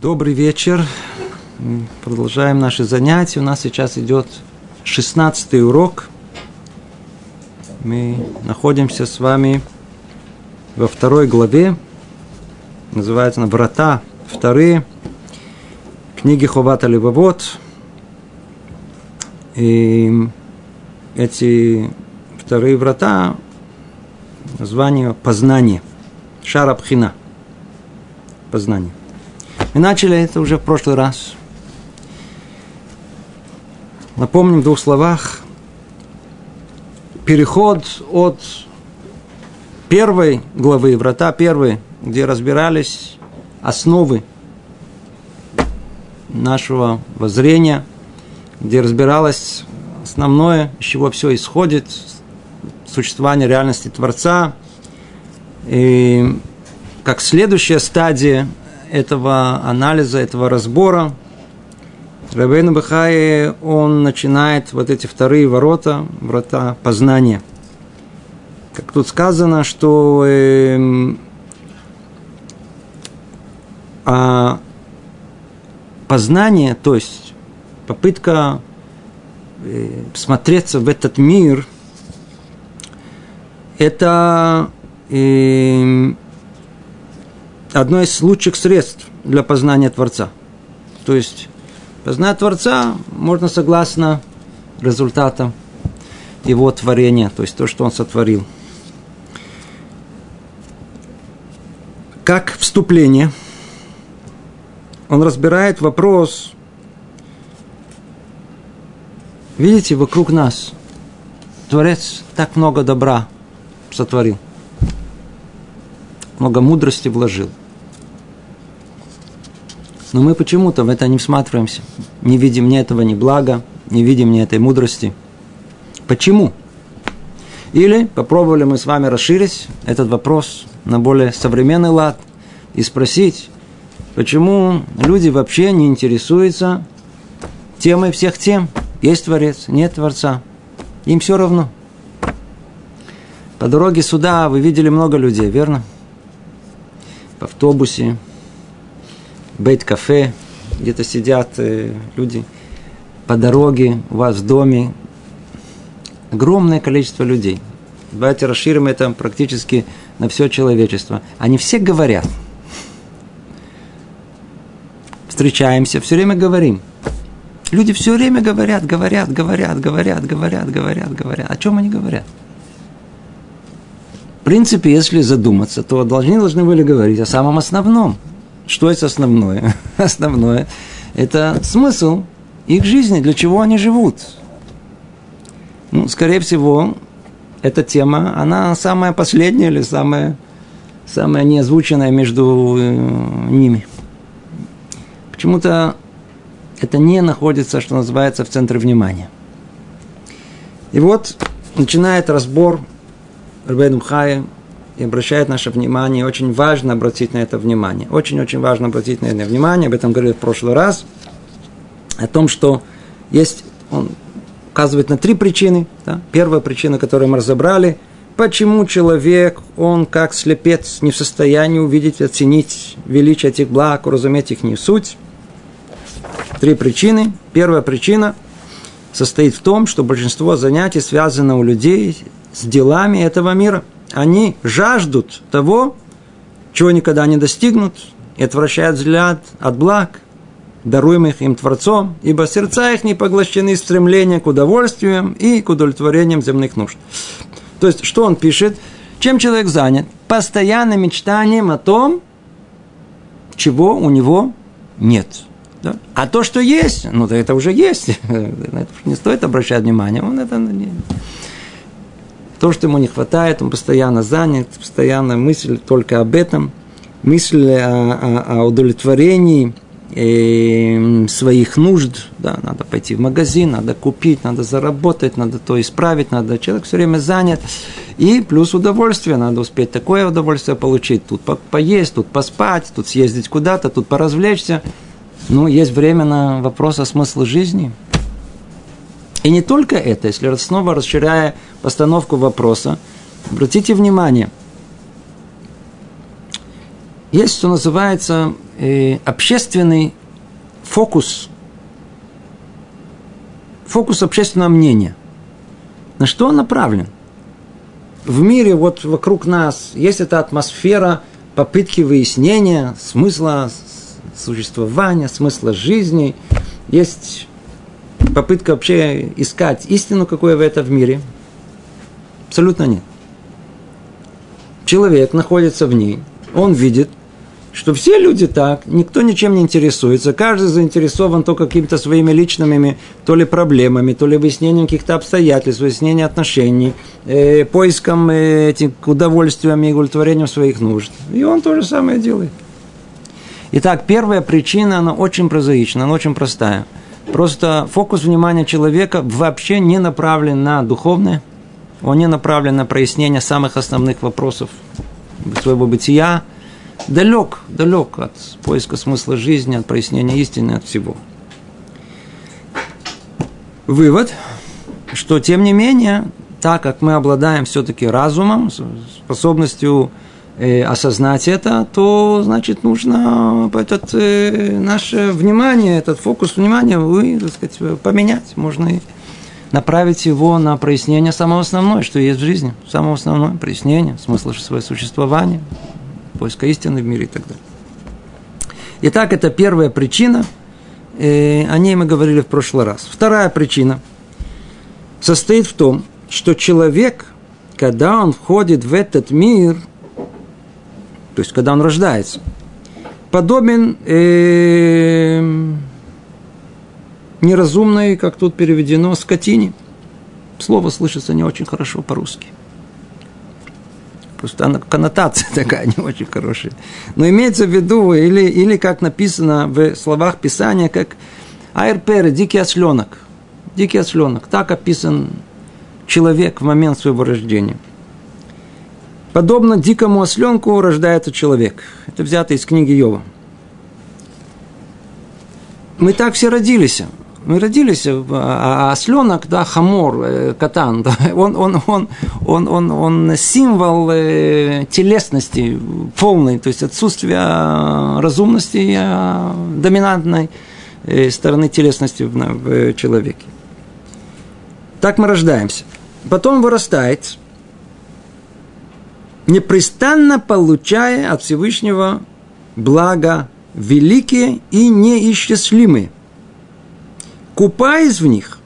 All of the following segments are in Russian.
Добрый вечер. Продолжаем наши занятия. У нас сейчас идет 16 урок. Мы находимся с вами во второй главе. Называется она «Врата вторые». Книги Ховата Левовод. И эти вторые врата название «Познание». Шарабхина. Познание. Мы начали это уже в прошлый раз. Напомним в двух словах. Переход от первой главы, врата первой, где разбирались основы нашего воззрения, где разбиралось основное, из чего все исходит, существование реальности Творца. И как следующая стадия этого анализа, этого разбора, Рабейн Бахай, он начинает вот эти вторые ворота, врата познания. Как тут сказано, что э, а познание, то есть попытка э, смотреться в этот мир, это э, одно из лучших средств для познания Творца. То есть, познать Творца можно согласно результатам его творения, то есть то, что он сотворил. Как вступление, он разбирает вопрос, видите, вокруг нас Творец так много добра сотворил, много мудрости вложил – но мы почему-то в это не всматриваемся. Не видим ни этого ни блага, не видим ни этой мудрости. Почему? Или попробовали мы с вами расширить этот вопрос на более современный лад и спросить, почему люди вообще не интересуются темой всех тем. Есть Творец, нет Творца. Им все равно. По дороге сюда вы видели много людей, верно? В автобусе, бейт-кафе, где-то сидят э, люди по дороге, у вас в доме. Огромное количество людей. Давайте расширим это практически на все человечество. Они все говорят. Встречаемся, все время говорим. Люди все время говорят, говорят, говорят, говорят, говорят, говорят, говорят. О чем они говорят? Принципе, если задуматься, то должны, должны были говорить о самом основном – что это основное? Основное – это смысл их жизни, для чего они живут. Ну, скорее всего, эта тема, она самая последняя или самая, самая неозвученная между э, ними. Почему-то это не находится, что называется, в центре внимания. И вот начинает разбор Рабейну Хая и обращает наше внимание. Очень важно обратить на это внимание. Очень-очень важно обратить на это внимание. Об этом говорил в прошлый раз. О том, что есть, он указывает на три причины. Да? Первая причина, которую мы разобрали, почему человек, он как слепец не в состоянии увидеть, оценить величие этих благ, уразуметь их не суть. Три причины. Первая причина состоит в том, что большинство занятий связано у людей с делами этого мира – они жаждут того, чего никогда не достигнут, и отвращают взгляд от благ, даруемых им Творцом, ибо сердца их не поглощены стремлением к удовольствиям и к удовлетворениям земных нужд. То есть, что он пишет? Чем человек занят? Постоянным мечтанием о том, чего у него нет. Да? А то, что есть, ну, это уже есть. Не стоит обращать внимание. Он это не... То, что ему не хватает, он постоянно занят, постоянно мысль только об этом, мысль о, о, о удовлетворении э, своих нужд. Да, надо пойти в магазин, надо купить, надо заработать, надо то исправить, надо человек все время занят. И плюс удовольствие, надо успеть такое удовольствие получить. Тут по поесть, тут поспать, тут съездить куда-то, тут поразвлечься. Ну, есть время на вопрос о смысле жизни – и не только это, если снова расширяя постановку вопроса, обратите внимание, есть, что называется, э, общественный фокус, фокус общественного мнения. На что он направлен? В мире, вот вокруг нас, есть эта атмосфера попытки выяснения смысла существования, смысла жизни. Есть попытка вообще искать истину, какое в этом в мире. Абсолютно нет. Человек находится в ней, он видит, что все люди так, никто ничем не интересуется, каждый заинтересован только какими-то своими личными то ли проблемами, то ли выяснением каких-то обстоятельств, выяснением отношений, э, поиском э, этих удовольствием и удовлетворением своих нужд. И он то же самое делает. Итак, первая причина, она очень прозаична, она очень простая. Просто фокус внимания человека вообще не направлен на духовное, он не направлен на прояснение самых основных вопросов своего бытия, далек, далек от поиска смысла жизни, от прояснения истины, от всего. Вывод, что тем не менее, так как мы обладаем все-таки разумом, способностью э, осознать это, то, значит, нужно этот, э, наше внимание, этот фокус внимания вы, так сказать, поменять. Можно направить его на прояснение самого основного, что есть в жизни. Самое основное – прояснение, смысла своего существования, поиска истины в мире и так далее. Итак, это первая причина. Э, о ней мы говорили в прошлый раз. Вторая причина состоит в том, что человек, когда он входит в этот мир, то есть когда он рождается, подобен э, неразумной, как тут переведено, скотине. Слово слышится не очень хорошо по-русски. Просто она, коннотация такая не очень хорошая. Но имеется в виду, или, или как написано в словах Писания, как айрперы, дикий осленок. Дикий осленок. Так описан человек в момент своего рождения. Подобно дикому осленку рождается человек. Это взято из книги Йова. Мы так все родились мы родились, а, а осленок, да, хамор, э, катан, да, он, он, он, он, он, он символ э, телесности полной, то есть отсутствия разумности а, доминантной э, стороны телесности в человеке. Так мы рождаемся. Потом вырастает, непрестанно получая от Всевышнего благо великие и неисчислимые – купаясь в них,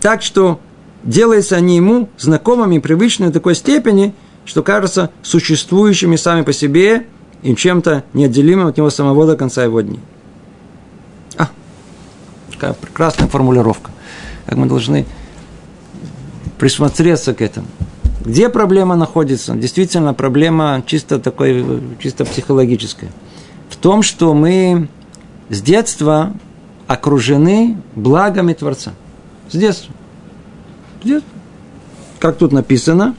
так что делаются они ему знакомыми, привычными до такой степени, что кажутся существующими сами по себе и чем-то неотделимым от него самого до конца его дней. А, какая прекрасная формулировка. Как мы должны присмотреться к этому. Где проблема находится? Действительно, проблема чисто такой, чисто психологическая. В том, что мы с детства окружены благами Творца. С детства. С детства. Как тут написано,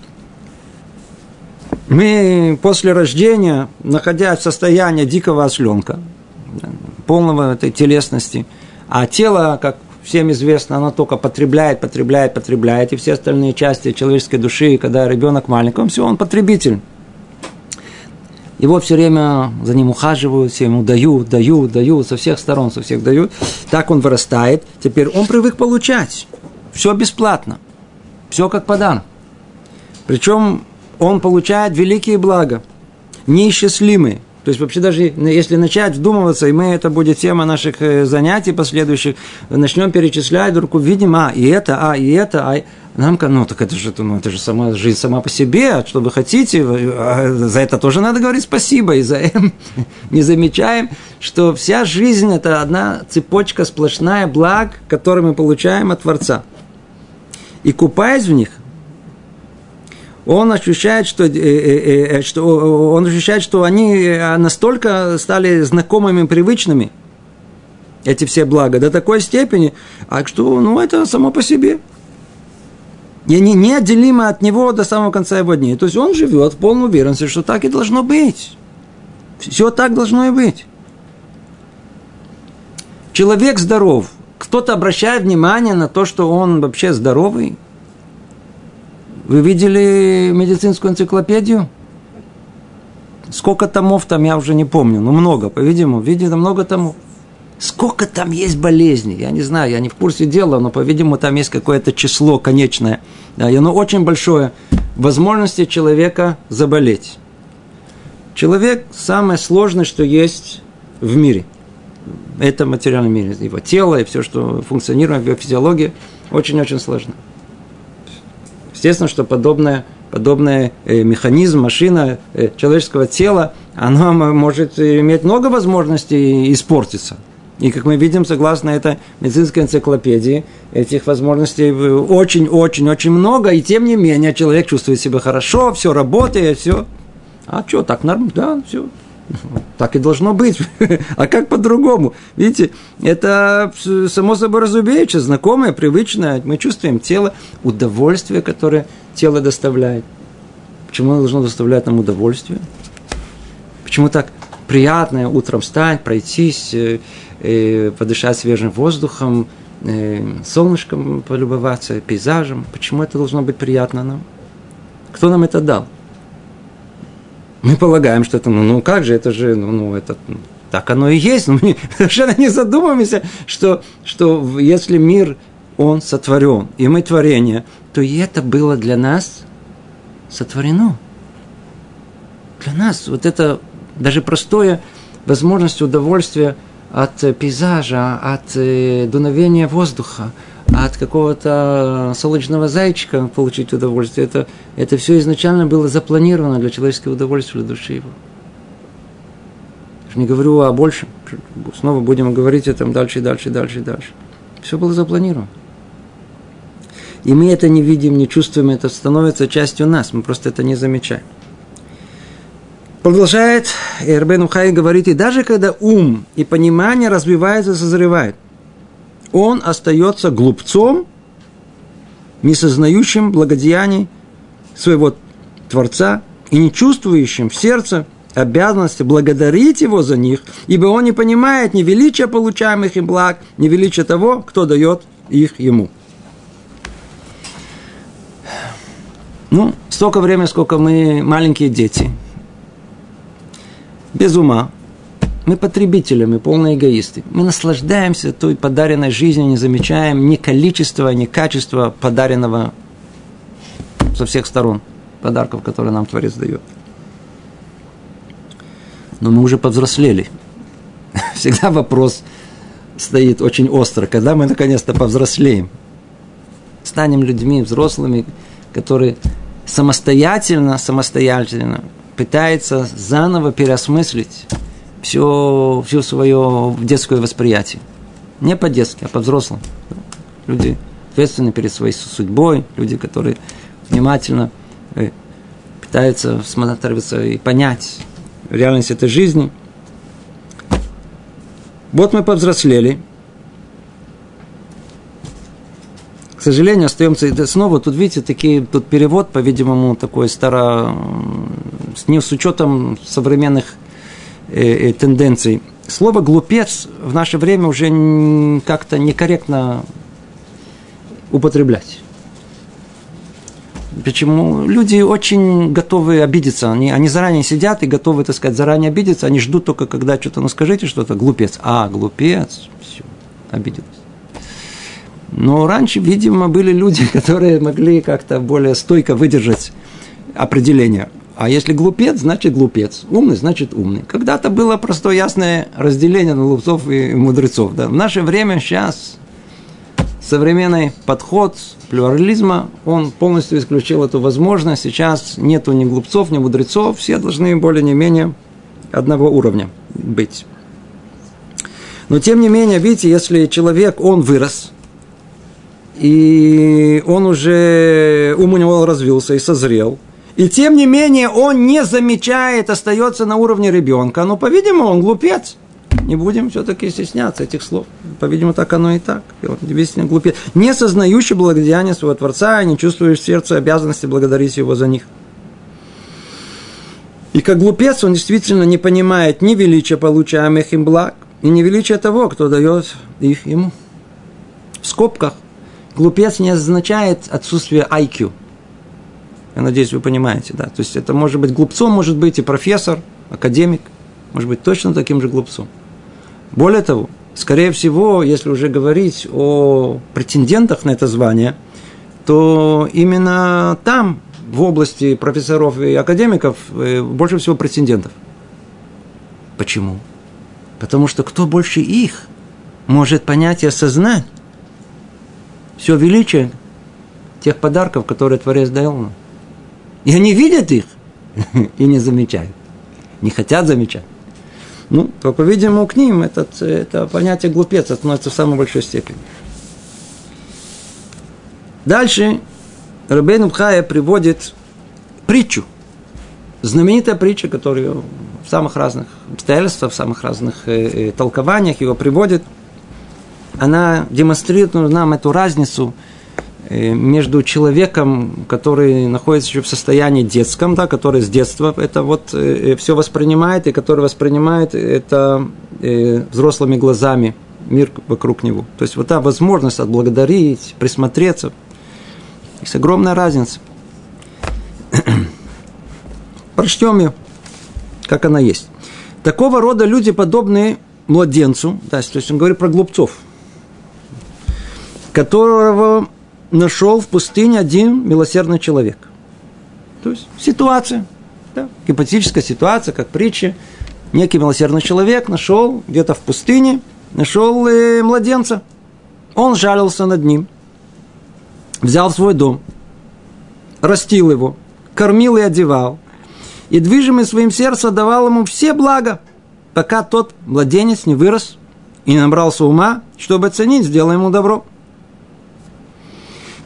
мы после рождения, находясь в состоянии дикого осленка, полного этой телесности, а тело, как всем известно, оно только потребляет, потребляет, потребляет, и все остальные части человеческой души, когда ребенок маленький, он все, он потребитель. Его все время за ним ухаживают, все ему дают, дают, дают, со всех сторон, со всех дают. Так он вырастает. Теперь он привык получать. Все бесплатно. Все как подарок. Причем он получает великие блага, неисчислимые. То есть вообще даже если начать вдумываться, и мы, это будет тема наших э, занятий последующих, начнем перечислять, вдруг увидим, а, и это, а, и это, а, нам, ну, так это же, ну, это же сама жизнь сама по себе, что вы хотите, а за это тоже надо говорить спасибо, и за это не замечаем, что вся жизнь – это одна цепочка сплошная благ, которые мы получаем от Творца. И купаясь в них, он ощущает, что, э, э, э, что, он ощущает, что они настолько стали знакомыми, привычными, эти все блага, до такой степени, а что, ну, это само по себе. И они неотделимы от него до самого конца его дней. То есть он живет в полной уверенности, что так и должно быть. Все так должно и быть. Человек здоров. Кто-то обращает внимание на то, что он вообще здоровый. Вы видели медицинскую энциклопедию? Сколько томов там, я уже не помню, но много, по-видимому, видимо, много томов. Сколько там есть болезней, я не знаю, я не в курсе дела, но, по-видимому, там есть какое-то число конечное, да, и оно очень большое, возможности человека заболеть. Человек самое сложное, что есть в мире. Это материальный мир, его тело и все, что функционирует в физиологии, очень-очень сложно. Естественно, что подобное, подобный э, механизм, машина э, человеческого тела, она может иметь много возможностей испортиться – и как мы видим, согласно этой медицинской энциклопедии, этих возможностей очень-очень-очень много, и тем не менее человек чувствует себя хорошо, все работает, все. А что, так нормально? Да, все. Так и должно быть. а как по-другому? Видите, это само собой разумеется, знакомое, привычное. Мы чувствуем тело, удовольствие, которое тело доставляет. Почему оно должно доставлять нам удовольствие? Почему так приятно утром встать, пройтись, э, э, подышать свежим воздухом, э, солнышком полюбоваться, пейзажем. Почему это должно быть приятно нам? Кто нам это дал? Мы полагаем, что это, ну, ну как же, это же, ну, ну это, ну, так оно и есть. Но мы совершенно не задумываемся, что, что если мир, он сотворен, и мы творение, то и это было для нас сотворено. Для нас вот это даже простое возможность удовольствия – от пейзажа, от э, дуновения воздуха, от какого-то солнечного зайчика получить удовольствие. Это, это все изначально было запланировано для человеческого удовольствия, для души его. Я не говорю о большем. Снова будем говорить о этом дальше, дальше, дальше, дальше. Все было запланировано. И мы это не видим, не чувствуем, это становится частью нас, мы просто это не замечаем. Продолжает Эрбен Ухай говорит, и даже когда ум и понимание развивается, созревает, он остается глупцом, не сознающим благодеяний своего Творца и не чувствующим в сердце обязанности благодарить его за них, ибо он не понимает ни величия получаемых им благ, ни величия того, кто дает их ему. Ну, столько времени, сколько мы маленькие дети – без ума. Мы потребители, мы полные эгоисты. Мы наслаждаемся той подаренной жизнью, не замечаем ни количества, ни качества подаренного со всех сторон подарков, которые нам Творец дает. Но мы уже повзрослели. Всегда вопрос стоит очень остро, когда мы наконец-то повзрослеем. Станем людьми взрослыми, которые самостоятельно, самостоятельно пытается заново переосмыслить все, все свое детское восприятие. Не по-детски, а по-взрослому. Люди ответственны перед своей судьбой, люди, которые внимательно э, пытаются смотреться и понять реальность этой жизни. Вот мы повзрослели. К сожалению, остаемся снова, тут видите, такие, тут перевод, по-видимому, такой старо, не с учетом современных э, э, тенденций. Слово «глупец» в наше время уже как-то некорректно употреблять. Почему? Люди очень готовы обидеться. Они, они заранее сидят и готовы, так сказать, заранее обидеться. Они ждут только, когда что-то, ну скажите что-то, глупец. А, глупец, все, обиделись. Но раньше, видимо, были люди, которые могли как-то более стойко выдержать определение. А если глупец, значит глупец. Умный, значит умный. Когда-то было простое ясное разделение на глупцов и мудрецов. Да? В наше время сейчас современный подход плюрализма, он полностью исключил эту возможность. Сейчас нету ни глупцов, ни мудрецов. Все должны более-не менее одного уровня быть. Но тем не менее, видите, если человек, он вырос, и он уже, ум у него развился и созрел – и тем не менее он не замечает, остается на уровне ребенка. Но, по-видимому, он глупец. Не будем все-таки стесняться этих слов. По-видимому, так оно и так. И он действительно глупец. Не сознающий благодеяния своего Творца, не чувствуешь в сердце обязанности благодарить его за них. И как глупец он действительно не понимает ни величия получаемых им благ, и ни величия того, кто дает их ему. В скобках глупец не означает отсутствие IQ – я надеюсь, вы понимаете, да. То есть это может быть глупцом, может быть и профессор, академик, может быть точно таким же глупцом. Более того, скорее всего, если уже говорить о претендентах на это звание, то именно там, в области профессоров и академиков, э, больше всего претендентов. Почему? Потому что кто больше их может понять и осознать все величие тех подарков, которые Творец дал нам. И они видят их и не замечают. Не хотят замечать. Ну, только, видимо, к ним этот, это понятие глупец относится в самой большой степени. Дальше Рабейн Бхая приводит притчу. Знаменитая притча, которую в самых разных обстоятельствах, в самых разных э, э, толкованиях его приводит. Она демонстрирует нам эту разницу – между человеком, который находится еще в состоянии детском, да, который с детства это вот э, все воспринимает, и который воспринимает это э, взрослыми глазами мир вокруг него. То есть вот та возможность отблагодарить, присмотреться. Есть огромная разница. Прочтем ее, как она есть. Такого рода люди, подобные младенцу, да, то есть он говорит про глупцов, которого нашел в пустыне один милосердный человек. То есть ситуация, да, гипотетическая ситуация, как притча. Некий милосердный человек нашел где-то в пустыне, нашел э, младенца. Он жалился над ним, взял в свой дом, растил его, кормил и одевал, и движимый своим сердцем давал ему все блага, пока тот младенец не вырос и не набрался ума, чтобы оценить, ему добро.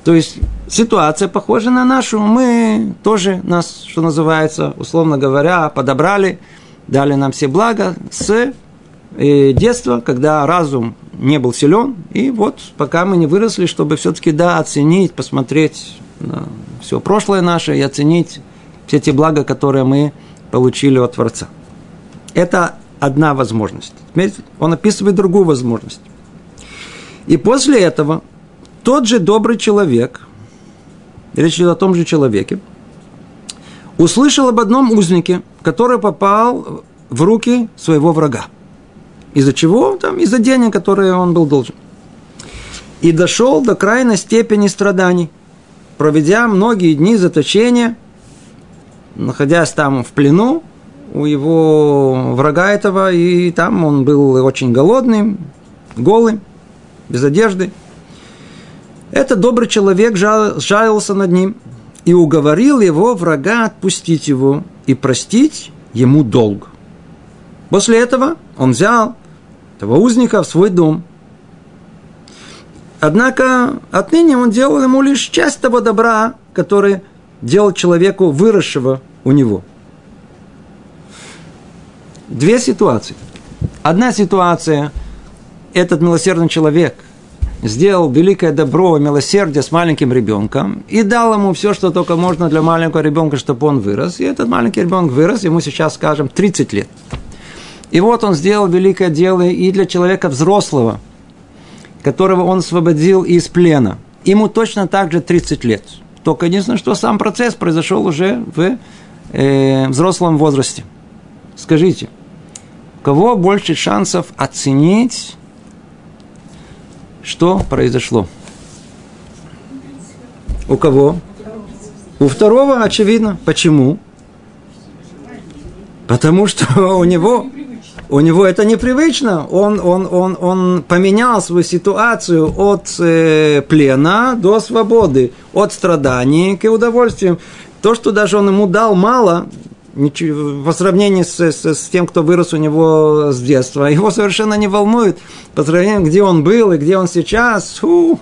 То есть ситуация похожа на нашу. Мы тоже нас, что называется, условно говоря, подобрали, дали нам все блага с э, детства, когда разум не был силен. И вот пока мы не выросли, чтобы все-таки да, оценить, посмотреть на все прошлое наше и оценить все те блага, которые мы получили от Творца. Это одна возможность. Он описывает другую возможность. И после этого тот же добрый человек, речь идет о том же человеке, услышал об одном узнике, который попал в руки своего врага. Из-за чего? Там, из-за денег, которые он был должен. И дошел до крайней степени страданий, проведя многие дни заточения, находясь там в плену у его врага этого, и там он был очень голодным, голым, без одежды – этот добрый человек жал, жалился над ним и уговорил его врага отпустить его и простить ему долг. После этого он взял этого узника в свой дом. Однако отныне он делал ему лишь часть того добра, который делал человеку, выросшего у него. Две ситуации. Одна ситуация – этот милосердный человек – сделал великое добро и милосердие с маленьким ребенком и дал ему все, что только можно для маленького ребенка, чтобы он вырос. И этот маленький ребенок вырос, ему сейчас, скажем, 30 лет. И вот он сделал великое дело и для человека взрослого, которого он освободил из плена. Ему точно так же 30 лет. Только единственное, что сам процесс произошел уже в э, взрослом возрасте. Скажите, у кого больше шансов оценить что произошло? У кого? У второго, очевидно. Почему? Потому что у него, у него это непривычно. Он, он, он, он поменял свою ситуацию от э, плена до свободы, от страданий к удовольствиям. То, что даже он ему дал мало, по сравнению с, с, с тем, кто вырос у него с детства, его совершенно не волнует по сравнению, где он был и где он сейчас. Фу.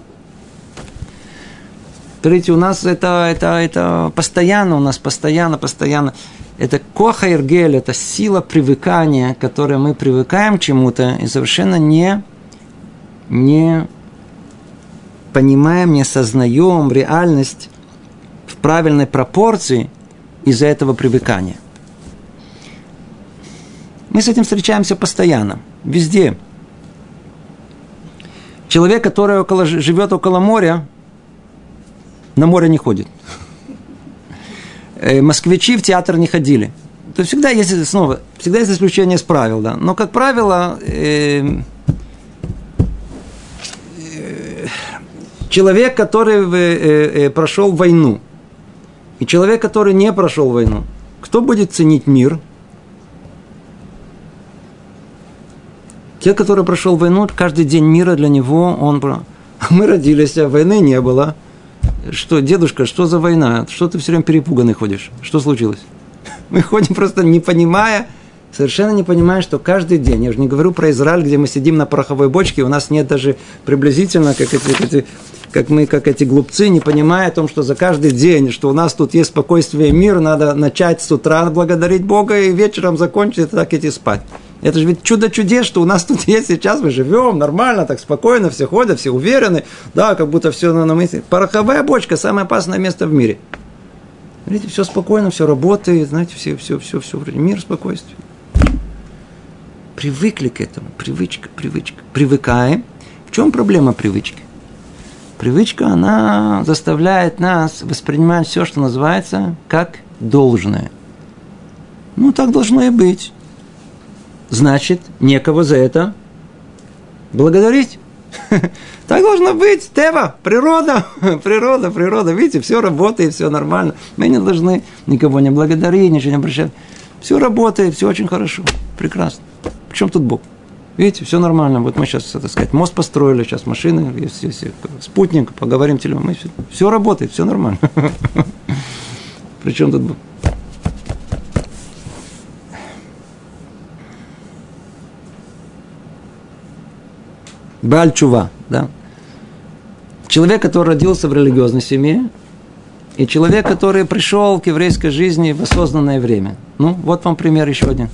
Смотрите, у нас это, это, это постоянно, у нас постоянно, постоянно. Это коха иргель, это сила привыкания, которой мы привыкаем к чему-то и совершенно не, не понимаем, не осознаем реальность в правильной пропорции – из-за этого привыкания. Мы с этим встречаемся постоянно, везде. Человек, который около, живет около моря, на море не ходит. Э, москвичи в театр не ходили. то всегда есть, снова, всегда есть исключение из правил, да. Но, как правило, э, э, человек, который э, прошел войну, и человек, который не прошел войну, кто будет ценить мир? Те, который прошел войну, каждый день мира для него, он... Мы родились, а войны не было. Что, дедушка, что за война? Что ты все время перепуганный ходишь? Что случилось? Мы ходим просто не понимая, совершенно не понимая, что каждый день, я уже не говорю про Израиль, где мы сидим на пороховой бочке, у нас нет даже приблизительно, как эти, эти как мы, как эти глупцы, не понимая о том, что за каждый день, что у нас тут есть спокойствие и мир, надо начать с утра благодарить Бога и вечером закончить, так идти спать. Это же ведь чудо чудес, что у нас тут есть сейчас, мы живем нормально, так спокойно, все ходят, все уверены, да, как будто все на мысли. Пороховая бочка – самое опасное место в мире. Видите, все спокойно, все работает, знаете, все, все, все, все, мир, спокойствие. Привыкли к этому, привычка, привычка. Привыкаем. В чем проблема привычки? Привычка, она заставляет нас воспринимать все, что называется, как должное. Ну, так должно и быть значит, некого за это благодарить. Так должно быть. Тева, природа, природа, природа. Видите, все работает, все нормально. Мы не должны никого не благодарить, ничего не обращать. Все работает, все очень хорошо, прекрасно. В чем тут Бог? Видите, все нормально. Вот мы сейчас, так сказать, мост построили, сейчас машины, есть, есть спутник, поговорим телефон. Все, все работает, все нормально. Причем тут Бог? Бальчува, да. Человек, который родился в религиозной семье, и человек, который пришел к еврейской жизни в осознанное время. Ну, вот вам пример еще один.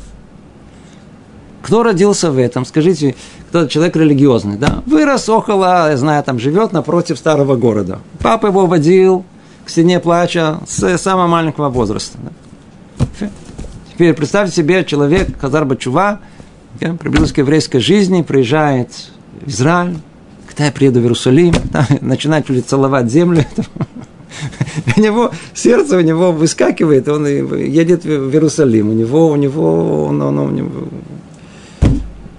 Кто родился в этом? Скажите, кто человек религиозный, да? Вырос около, я знаю, там живет напротив старого города. Папа его водил к стене плача с самого маленького возраста. Да? Теперь представьте себе, человек, Хазар Бачува, приблизился к еврейской жизни, приезжает Израиль, когда я приеду в Иерусалим, начинать целовать землю, у него сердце у него выскакивает, он едет в Иерусалим, у него, у него, он, он, он, он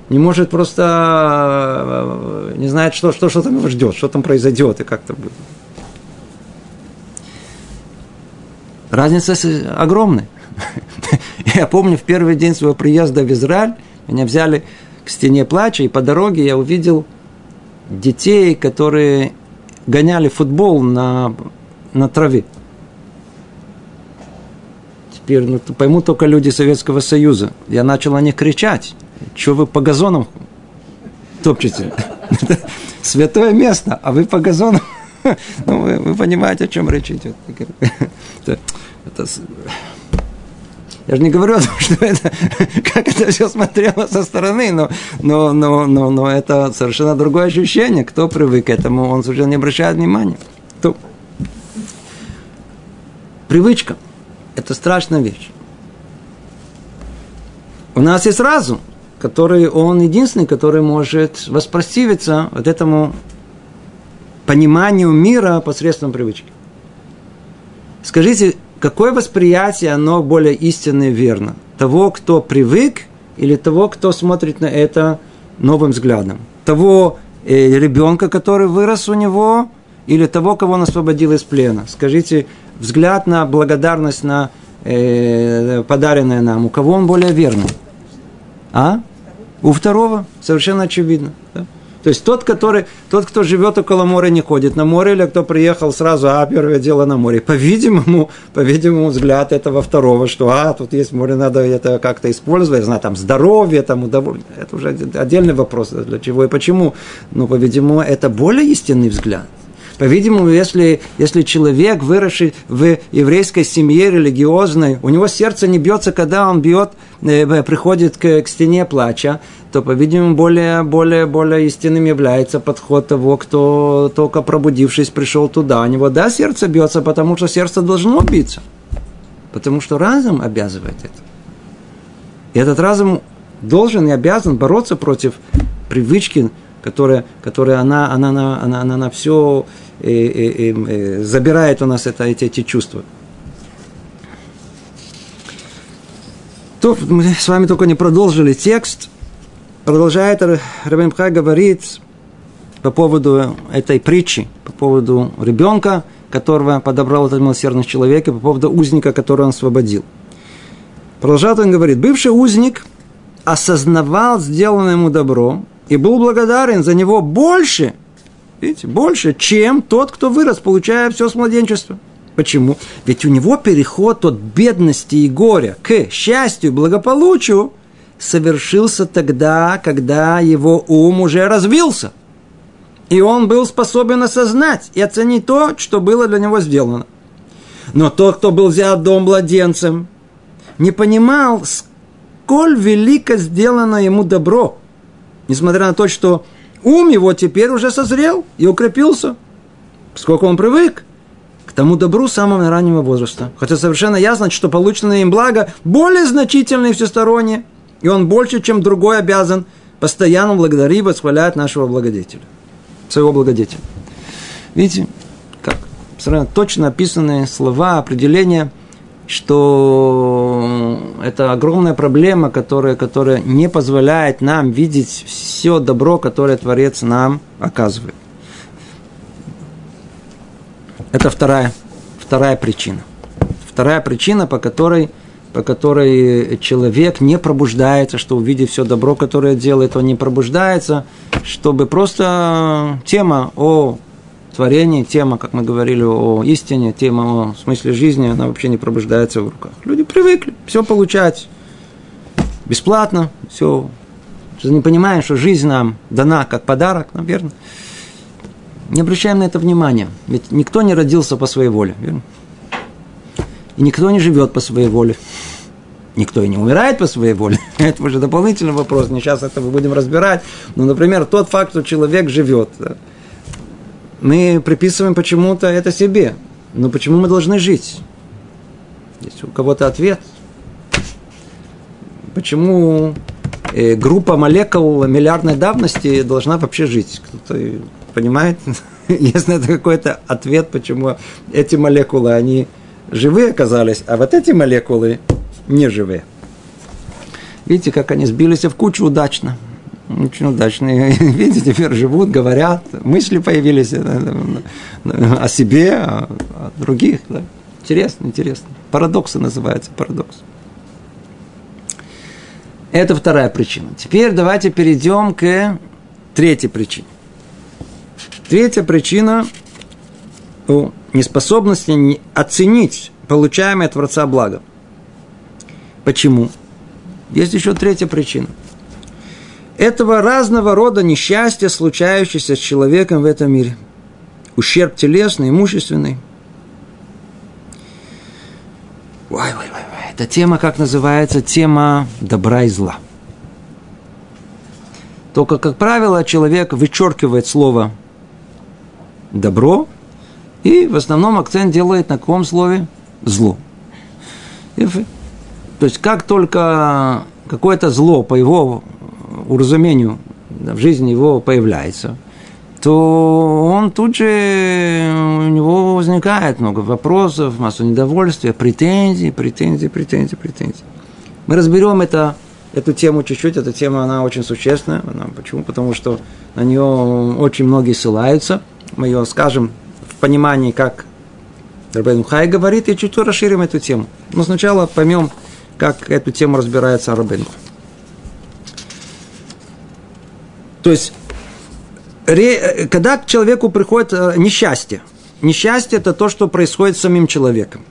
не может просто, не знает, что, что, что там его ждет, что там произойдет и как то будет. Разница огромная. Я помню, в первый день своего приезда в Израиль меня взяли к стене плача, и по дороге я увидел детей, которые гоняли футбол на, на траве. Теперь ну, поймут только люди Советского Союза. Я начал на них кричать. Что вы по газонам топчете? Святое место, а вы по газонам. Ну, вы, вы понимаете, о чем речь идет. Это я же не говорю о том, что это, как это все смотрело со стороны, но, но, но, но, но это совершенно другое ощущение. Кто привык к этому, он совершенно не обращает внимания. То. Привычка – это страшная вещь. У нас есть разум, который, он единственный, который может воспротивиться вот этому пониманию мира посредством привычки. Скажите, какое восприятие, оно более истинное и верно? Того, кто привык, или того, кто смотрит на это новым взглядом? Того э, ребенка, который вырос у него, или того, кого он освободил из плена? Скажите, взгляд на благодарность, на э, подаренное нам, у кого он более верный? А? У второго, совершенно очевидно. Да? То есть тот, который, тот, кто живет около моря, не ходит на море, или кто приехал сразу, а, первое дело на море. По-видимому, по-видимому, взгляд этого второго, что, а, тут есть море, надо это как-то использовать, знаю, там, здоровье, там, удовольствие. Это уже отдельный вопрос, для чего и почему. Но, по-видимому, это более истинный взгляд. По-видимому, если, если человек, выросший в еврейской семье религиозной, у него сердце не бьется, когда он бьет, э, приходит к, к стене плача, то, по-видимому, более, более, более истинным является подход того, кто только пробудившись пришел туда. У него, да, сердце бьется, потому что сердце должно биться. Потому что разум обязывает это. И этот разум должен и обязан бороться против привычки, которая, которая она, она, она, она, она на все и, и, и, забирает у нас это, эти, эти чувства. То мы с вами только не продолжили текст. Продолжает Рабин Хай говорит по поводу этой притчи, по поводу ребенка, которого подобрал этот милосердный человек, и по поводу узника, которого он освободил. Продолжает он говорит, бывший узник осознавал сделанное ему добро и был благодарен за него больше, видите, больше, чем тот, кто вырос, получая все с младенчества. Почему? Ведь у него переход от бедности и горя к счастью и благополучию совершился тогда, когда его ум уже развился. И он был способен осознать и оценить то, что было для него сделано. Но тот, кто был взят дом младенцем, не понимал, сколь велико сделано ему добро, несмотря на то, что ум его теперь уже созрел и укрепился, сколько он привык тому добру самого раннего возраста. Хотя совершенно ясно, что полученное им благо более значительное и всестороннее, и он больше, чем другой обязан постоянно благодарить восхвалять нашего благодетеля, своего благодетеля. Видите, как совершенно точно описанные слова, определения, что это огромная проблема, которая, которая не позволяет нам видеть все добро, которое Творец нам оказывает. Это вторая, вторая причина. Вторая причина, по которой, по которой человек не пробуждается, что увидев все добро, которое делает, он не пробуждается, чтобы просто тема о творении, тема, как мы говорили, о истине, тема о смысле жизни, она вообще не пробуждается в руках. Люди привыкли все получать бесплатно, все. Не понимаем, что жизнь нам дана как подарок, наверное не обращаем на это внимания. Ведь никто не родился по своей воле. Верно? И никто не живет по своей воле. Никто и не умирает по своей воле. Это уже дополнительный вопрос. Не сейчас это мы будем разбирать. Но, например, тот факт, что человек живет, мы приписываем почему-то это себе. Но почему мы должны жить? Есть у кого-то ответ. Почему э, группа молекул миллиардной давности должна вообще жить? Кто-то понимает? На это какой-то ответ, почему эти молекулы, они живые оказались, а вот эти молекулы не живые. Видите, как они сбились в кучу удачно. Очень удачно. Видите, теперь живут, говорят, мысли появились э, о себе, о, других. Да. Интересно, интересно. Парадоксы называются, парадокс. Это вторая причина. Теперь давайте перейдем к третьей причине. Третья причина у неспособности оценить получаемое от Творца благо. Почему? Есть еще третья причина. Этого разного рода несчастья, случающиеся с человеком в этом мире. Ущерб телесный, имущественный. Ой, ой, ой, ой. Эта тема, как называется, тема добра и зла. Только, как правило, человек вычеркивает слово добро, и в основном акцент делает на каком слове? Зло. То есть, как только какое-то зло по его уразумению в жизни его появляется, то он тут же, у него возникает много вопросов, массу недовольствия, претензий, претензий, претензий, претензий. Мы разберем это, эту тему чуть-чуть, эта тема, она очень существенная. Она, почему? Потому что на нее очень многие ссылаются – мы ее скажем понимании, как Рабейн Хай говорит, и чуть расширим эту тему. Но сначала поймем, как эту тему разбирается Рабейн То есть, когда к человеку приходит э, несчастье, несчастье – это то, что происходит с самим человеком.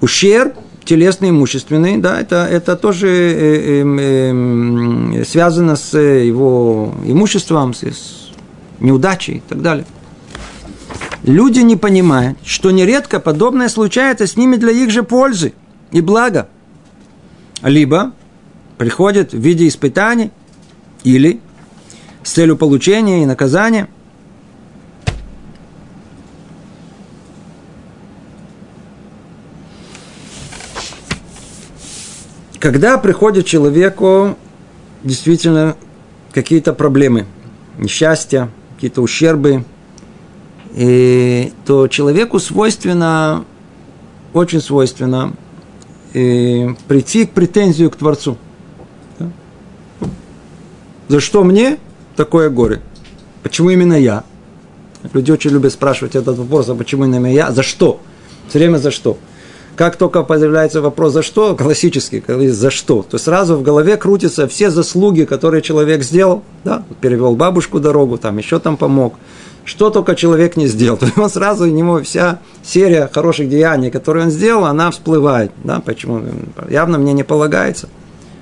Ущерб телесный, имущественный, да, это, это тоже э, э, связано с его имуществом, с неудачи и так далее. Люди не понимают, что нередко подобное случается с ними для их же пользы и блага. Либо приходит в виде испытаний, или с целью получения и наказания. Когда приходит человеку действительно какие-то проблемы, несчастья, какие-то ущербы, и, то человеку свойственно, очень свойственно э, прийти к претензию к Творцу. Да? За что мне такое горе? Почему именно я? Люди очень любят спрашивать этот вопрос, а почему именно я? За что? Все время за что? Как только появляется вопрос «за что?», классический, «за что?», то сразу в голове крутятся все заслуги, которые человек сделал, да, перевел бабушку дорогу, там еще там помог, что только человек не сделал, то он сразу у него вся серия хороших деяний, которые он сделал, она всплывает, да, почему, явно мне не полагается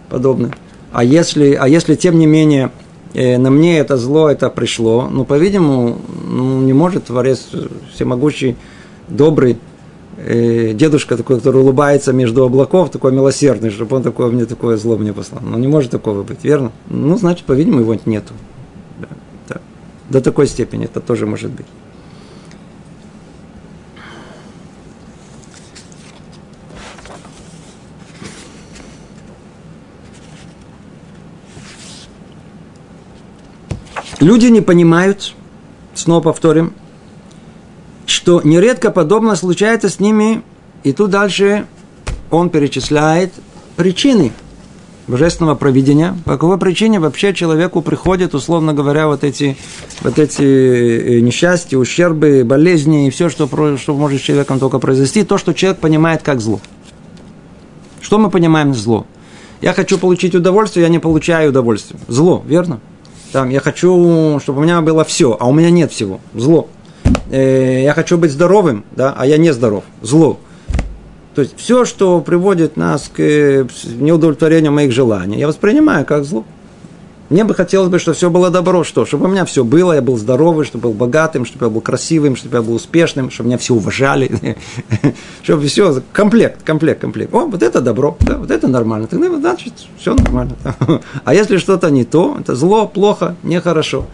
подобное. А если, а если тем не менее э, на мне это зло, это пришло, ну, по-видимому, ну, не может Творец всемогущий, добрый, э, дедушка такой, который улыбается между облаков, такой милосердный, чтобы он такое, мне такое зло мне послал. Ну, не может такого быть, верно? Ну, значит, по-видимому, его нету. До такой степени это тоже может быть. Люди не понимают, снова повторим, что нередко подобное случается с ними, и тут дальше он перечисляет причины божественного провидения. По какой причине вообще человеку приходят, условно говоря, вот эти, вот эти э, несчастья, ущербы, болезни и все, что, что может с человеком только произойти, то, что человек понимает как зло. Что мы понимаем зло? Я хочу получить удовольствие, я не получаю удовольствие. Зло, верно? Там, я хочу, чтобы у меня было все, а у меня нет всего. Зло э, я хочу быть здоровым, да, а я не здоров, зло. То есть все, что приводит нас к э, неудовлетворению моих желаний, я воспринимаю как зло. Мне бы хотелось бы, чтобы все было добро, что? Чтобы у меня все было, я был здоровый, чтобы был богатым, чтобы я был красивым, чтобы я был успешным, чтобы меня все уважали, чтобы все, комплект, комплект, комплект. О, вот это добро, да, вот это нормально, тогда значит все нормально. А если что-то не то, это зло, плохо, нехорошо.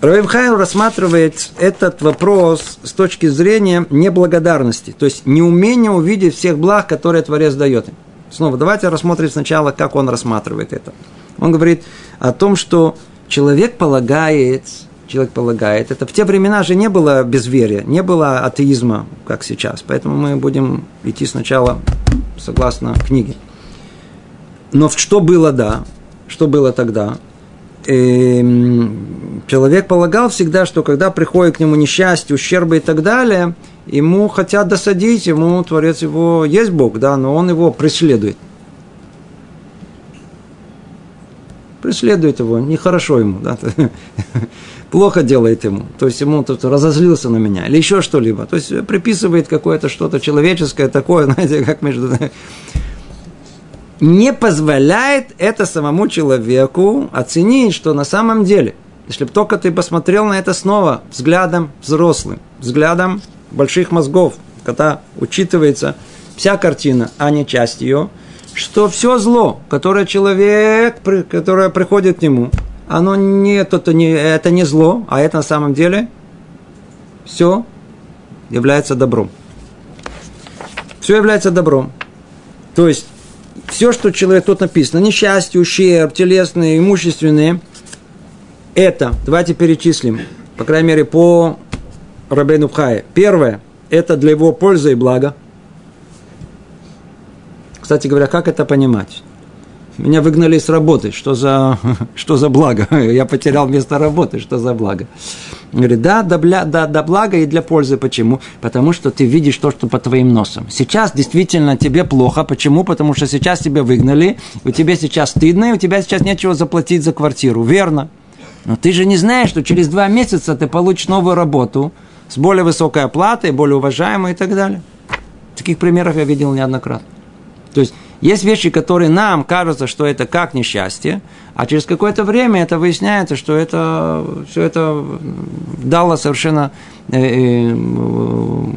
Равимхайм рассматривает этот вопрос с точки зрения неблагодарности, то есть неумения увидеть всех благ, которые Творец дает им. Снова, давайте рассмотрим сначала, как он рассматривает это. Он говорит о том, что человек полагает, человек полагает, это в те времена же не было безверия, не было атеизма, как сейчас, поэтому мы будем идти сначала согласно книге. Но что было, да, что было тогда? Эм, человек полагал всегда, что когда приходит к нему несчастье, ущербы и так далее, ему хотят досадить, ему Творец его, есть Бог, да, но он его преследует. Преследует его, нехорошо ему, да, плохо делает ему. То есть ему тут разозлился на меня или еще что-либо. То есть приписывает какое-то что-то человеческое такое, знаете, как между не позволяет это самому человеку оценить, что на самом деле, если бы только ты посмотрел на это снова взглядом взрослым, взглядом больших мозгов, когда учитывается вся картина, а не часть ее, что все зло, которое человек, которое приходит к нему, оно не, это не, это не зло, а это на самом деле все является добром. Все является добром. То есть все, что человек тут написано, несчастье, ущерб, телесные, имущественные, это, давайте перечислим, по крайней мере, по Рабейну Пхае. Первое, это для его пользы и блага. Кстати говоря, как это понимать? Меня выгнали с работы. Что за, что за благо? Я потерял место работы. Что за благо? Говорит, да, да, бля, да, да, благо и для пользы. Почему? Потому что ты видишь то, что по твоим носам. Сейчас действительно тебе плохо. Почему? Потому что сейчас тебя выгнали, у тебя сейчас стыдно, и у тебя сейчас нечего заплатить за квартиру. Верно. Но ты же не знаешь, что через два месяца ты получишь новую работу с более высокой оплатой, более уважаемой и так далее. Таких примеров я видел неоднократно. То есть есть вещи, которые нам кажутся, что это как несчастье, а через какое-то время это выясняется, что это все это дало совершенно э, э,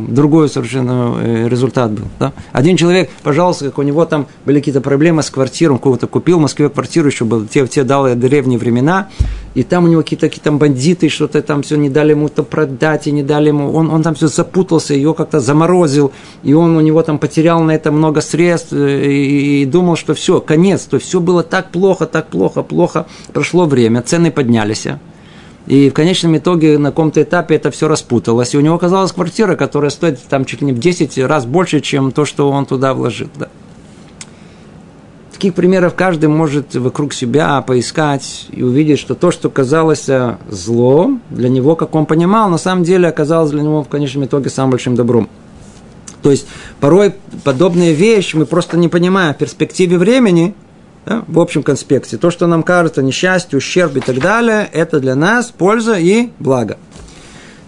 другой совершенно э, результат был. Да? Один человек, пожалуйста, как у него там были какие-то проблемы с квартирой, он кого-то купил в Москве квартиру, еще был те, те дал древние времена, и там у него какие-то какие там бандиты, что-то там все не дали ему то продать, и не дали ему, он, он там все запутался, ее как-то заморозил, и он у него там потерял на это много средств, и, и думал, что все, конец, то все было так плохо, так плохо, плохо, прошло время, цены поднялись, И в конечном итоге на каком-то этапе это все распуталось. И у него оказалась квартира, которая стоит там чуть ли не в 10 раз больше, чем то, что он туда вложил. Да. Таких примеров каждый может вокруг себя поискать и увидеть, что то, что казалось злом для него, как он понимал, на самом деле оказалось для него в конечном итоге самым большим добром. То есть порой подобные вещи мы просто не понимаем в перспективе времени, да, в общем конспекте. То, что нам кажется несчастье, ущерб и так далее, это для нас польза и благо.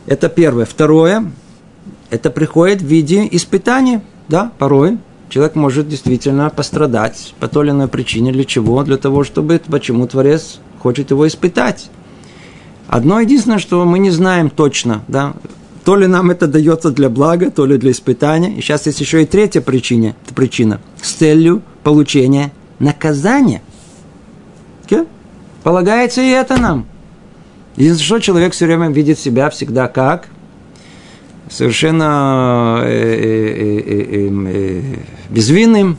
Это первое. Второе, это приходит в виде испытания. Да, порой человек может действительно пострадать по той или иной причине. Для чего? Для того, чтобы почему Творец хочет его испытать. Одно единственное, что мы не знаем точно, да, то ли нам это дается для блага, то ли для испытания. И сейчас есть еще и третья причина, причина с целью получения наказания. Okay? Полагается и это нам. Единственное, что человек все время видит себя всегда как совершенно э, э, э, безвинным,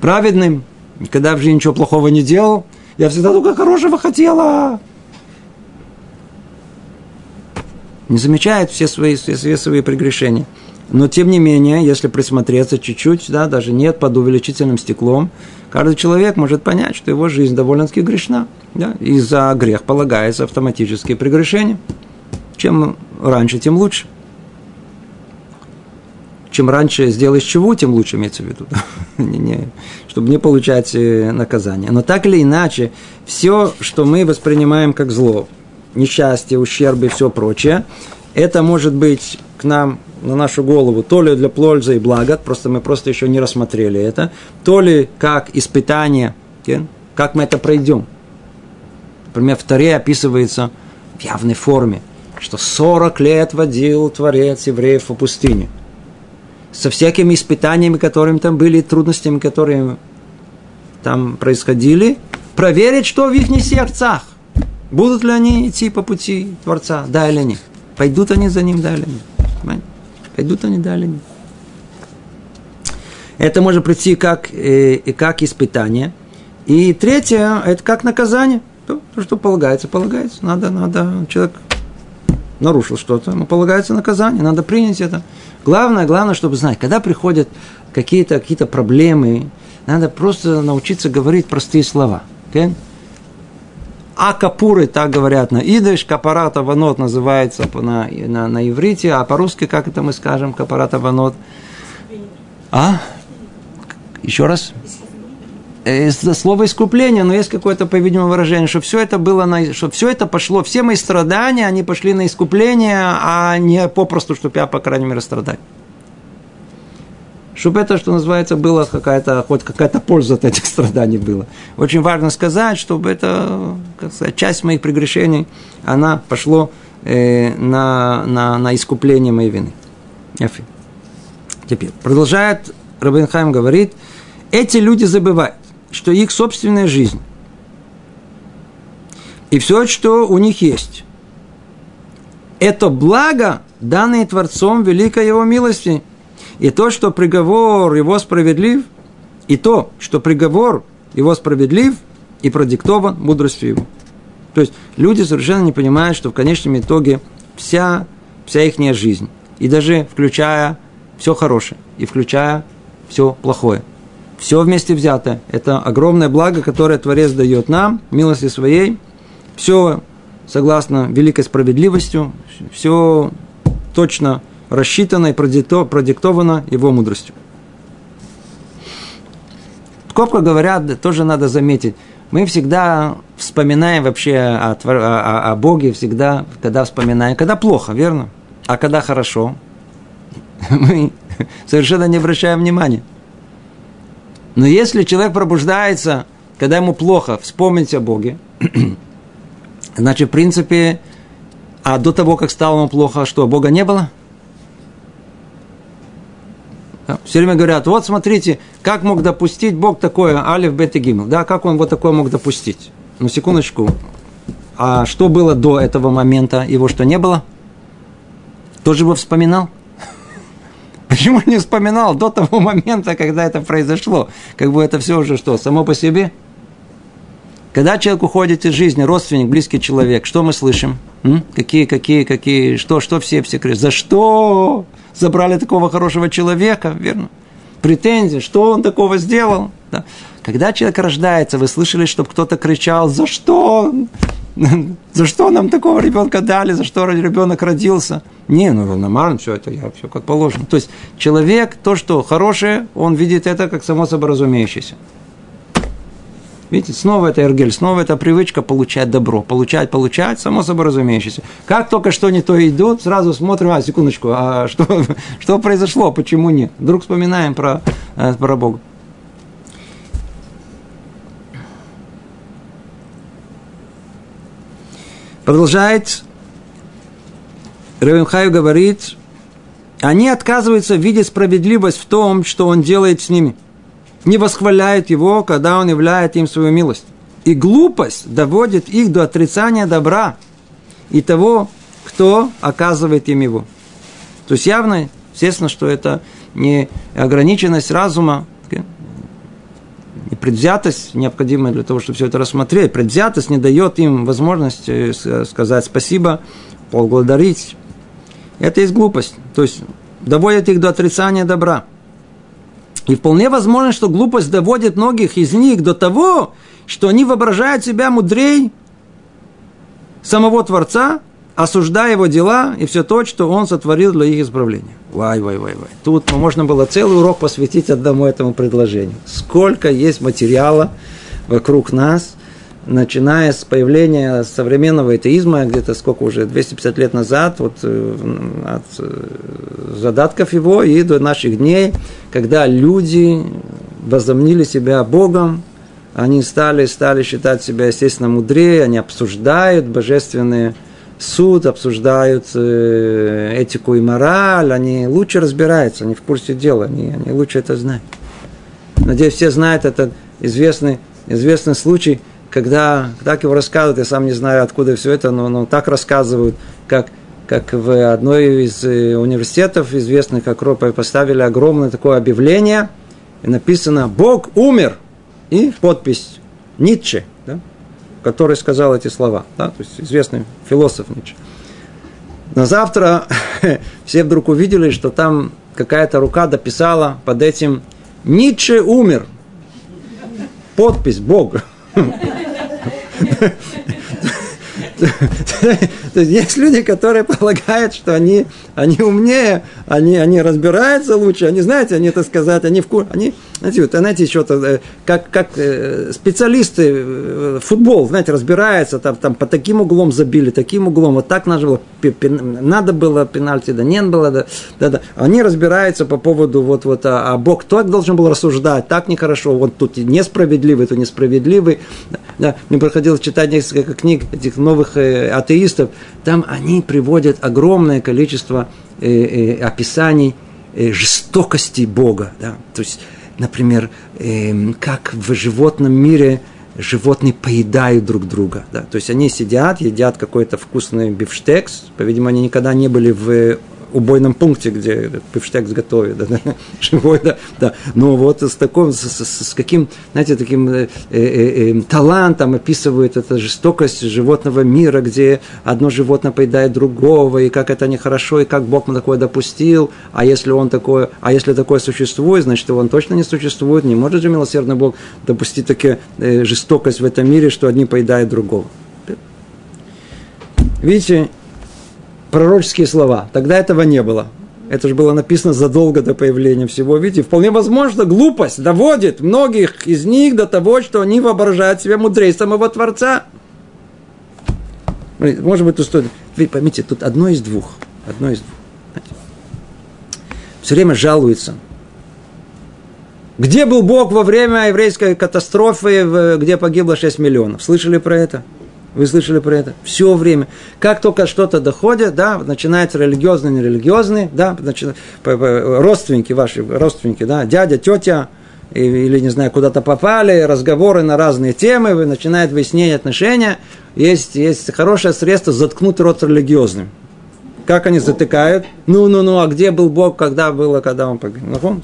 праведным, никогда в жизни ничего плохого не делал. Я всегда только хорошего хотела. Не замечает все свои, все свои прегрешения. Но, тем не менее, если присмотреться чуть-чуть, да, даже нет под увеличительным стеклом, каждый человек может понять, что его жизнь довольно-таки грешна. Да, и за грех полагается автоматические прегрешения. Чем раньше, тем лучше. Чем раньше сделаешь чего, тем лучше имеется в виду. чтобы не получать э, наказание. Но так или иначе, все, что мы воспринимаем как зло, несчастье, ущербы и все прочее, это может быть к нам на нашу голову то ли для пользы и блага, просто мы просто еще не рассмотрели это, то ли как испытание, как мы это пройдем. Например, в Таре описывается в явной форме, что 40 лет водил Творец евреев по пустыне. Со всякими испытаниями, которыми там были, трудностями, которые там происходили, проверить, что в их сердцах. Будут ли они идти по пути Творца, да или нет? Пойдут они за ним, да или нет? Пойдут они да или нет? Это может прийти как, э, как испытание. И третье, это как наказание. То, что полагается, полагается. Надо, надо, человек нарушил что-то, ему полагается наказание, надо принять это. Главное, главное, чтобы знать, когда приходят какие-то какие проблемы, надо просто научиться говорить простые слова. Okay? А капуры, так говорят на идыш, капарата ванот называется на, на, на иврите, а по-русски, как это мы скажем, капарата ванот? А? Еще раз? Слово искупление, но есть какое-то, по-видимому, выражение, что все это было, на, что все это пошло, все мои страдания, они пошли на искупление, а не попросту, чтобы я, по крайней мере, страдать чтобы это, что называется, было какая-то, хоть какая-то польза от этих страданий была. Очень важно сказать, чтобы это, как сказать, часть моих прегрешений, она пошло э, на, на, на искупление моей вины. Теперь, продолжает Рабинхайм говорит, эти люди забывают, что их собственная жизнь. И все, что у них есть, это благо, данное Творцом великой Его милости – и то, что приговор его справедлив, и то, что приговор его справедлив и продиктован мудростью его. То есть люди совершенно не понимают, что в конечном итоге вся, вся их жизнь, и даже включая все хорошее, и включая все плохое, все вместе взятое, это огромное благо, которое Творец дает нам, милости своей, все согласно великой справедливостью, все точно рассчитано и продиктовано его мудростью. Скобка говорят, тоже надо заметить, мы всегда вспоминаем вообще о, о, о Боге, всегда, когда вспоминаем, когда плохо, верно? А когда хорошо, мы совершенно не обращаем внимания. Но если человек пробуждается, когда ему плохо, вспомнить о Боге, значит, в принципе, а до того, как стало ему плохо, что, Бога не было? Все время говорят, вот смотрите, как мог допустить Бог такое, алиф, бет и гимл. Да, как он вот такое мог допустить? Ну, секундочку. А что было до этого момента? Его что, не было? Тоже бы вспоминал? Почему не вспоминал до того момента, когда это произошло? Как бы это все уже что, само по себе? Когда человек уходит из жизни, родственник, близкий человек, что мы слышим? М? Какие, какие, какие, что, что все, все кричат? За что забрали такого хорошего человека, верно? Претензии, что он такого сделал? Да. Когда человек рождается, вы слышали, чтобы кто-то кричал, за что? За что нам такого ребенка дали? За что ребенок родился? Не, ну нормально, все это я, все как положено. То есть человек, то, что хорошее, он видит это как само собой разумеющееся. Видите, снова это эргель, снова это привычка получать добро. Получать, получать, само собой разумеющееся. Как только что не то идут, сразу смотрим, а, секундочку, а что, что произошло, почему нет? Вдруг вспоминаем про, э, про Бога. Продолжает Ревенхаю говорит, они отказываются видеть справедливость в том, что он делает с ними – не восхваляют его, когда он являет им свою милость. И глупость доводит их до отрицания добра и того, кто оказывает им его. То есть явно, естественно, что это не ограниченность разума, и предвзятость, необходимая для того, чтобы все это рассмотреть. Предвзятость не дает им возможности сказать спасибо, поблагодарить. Это есть глупость. То есть доводит их до отрицания добра. И вполне возможно, что глупость доводит многих из них до того, что они воображают себя мудрей самого Творца, осуждая его дела и все то, что он сотворил для их исправления. Вай, вай, вай, вай. Тут можно было целый урок посвятить одному этому предложению. Сколько есть материала вокруг нас, начиная с появления современного атеизма, где-то сколько уже, 250 лет назад, вот э, от э, задатков его и до наших дней, когда люди возомнили себя Богом, они стали, стали считать себя, естественно, мудрее, они обсуждают божественный суд, обсуждают э, этику и мораль, они лучше разбираются, они в курсе дела, они, они лучше это знают. Надеюсь, все знают этот известный, известный случай – когда так его рассказывают, я сам не знаю, откуда все это, но, но так рассказывают, как, как в одной из э, университетов известных Акропа поставили огромное такое объявление, и написано «Бог умер!» и подпись Ницше, который сказал эти слова, да, то есть известный философ Ницше. На завтра все вдруг увидели, что там какая-то рука дописала под этим «Ницше умер!» Подпись «Бог». Есть люди, которые полагают, что они, они умнее, они, они разбираются лучше, они, знаете, они, это сказать, они в они, знаете, вот, знаете, что-то, э, как, как э, специалисты э, футбол, знаете, разбираются, там, там по таким углом забили, таким углом, вот так надо было, надо было пенальти, да нет было, да, да, да. Они разбираются по поводу вот, вот, а, а Бог так должен был рассуждать, так нехорошо, вот тут несправедливый, то несправедливый. Да, мне приходилось читать несколько книг этих новых атеистов, там они приводят огромное количество э, э, описаний э, жестокости Бога. Да? То есть, например, э, как в животном мире животные поедают друг друга. Да? То есть они сидят, едят какой-то вкусный бифштекс. По-видимому, они никогда не были в убойном пункте, где пивштекс готовит, да, да, живой, да, да. Но вот с таким, с, с, с каким, знаете, таким э, э, э, талантом описывают эту жестокость животного мира, где одно животное поедает другого, и как это нехорошо, и как Бог такое допустил, а если он такое, а если такое существует, значит, он точно не существует, не может же милосердный Бог допустить такие э, жестокость в этом мире, что одни поедают другого. Видите, пророческие слова. Тогда этого не было. Это же было написано задолго до появления всего. Видите, вполне возможно, глупость доводит многих из них до того, что они воображают себя мудрее самого Творца. Может быть, стоит... Вы поймите, тут одно из двух. Одно из двух. Все время жалуется. Где был Бог во время еврейской катастрофы, где погибло 6 миллионов? Слышали про это? Вы слышали про это? Все время. Как только что-то доходит, да, начинается религиозный, нерелигиозный, да, значит, родственники ваши, родственники, да, дядя, тетя, или, не знаю, куда-то попали, разговоры на разные темы, вы начинаете выяснение отношения, есть, есть хорошее средство заткнуть рот религиозным. Как они затыкают? Ну, ну, ну, а где был Бог, когда было, когда он погиб? Ну,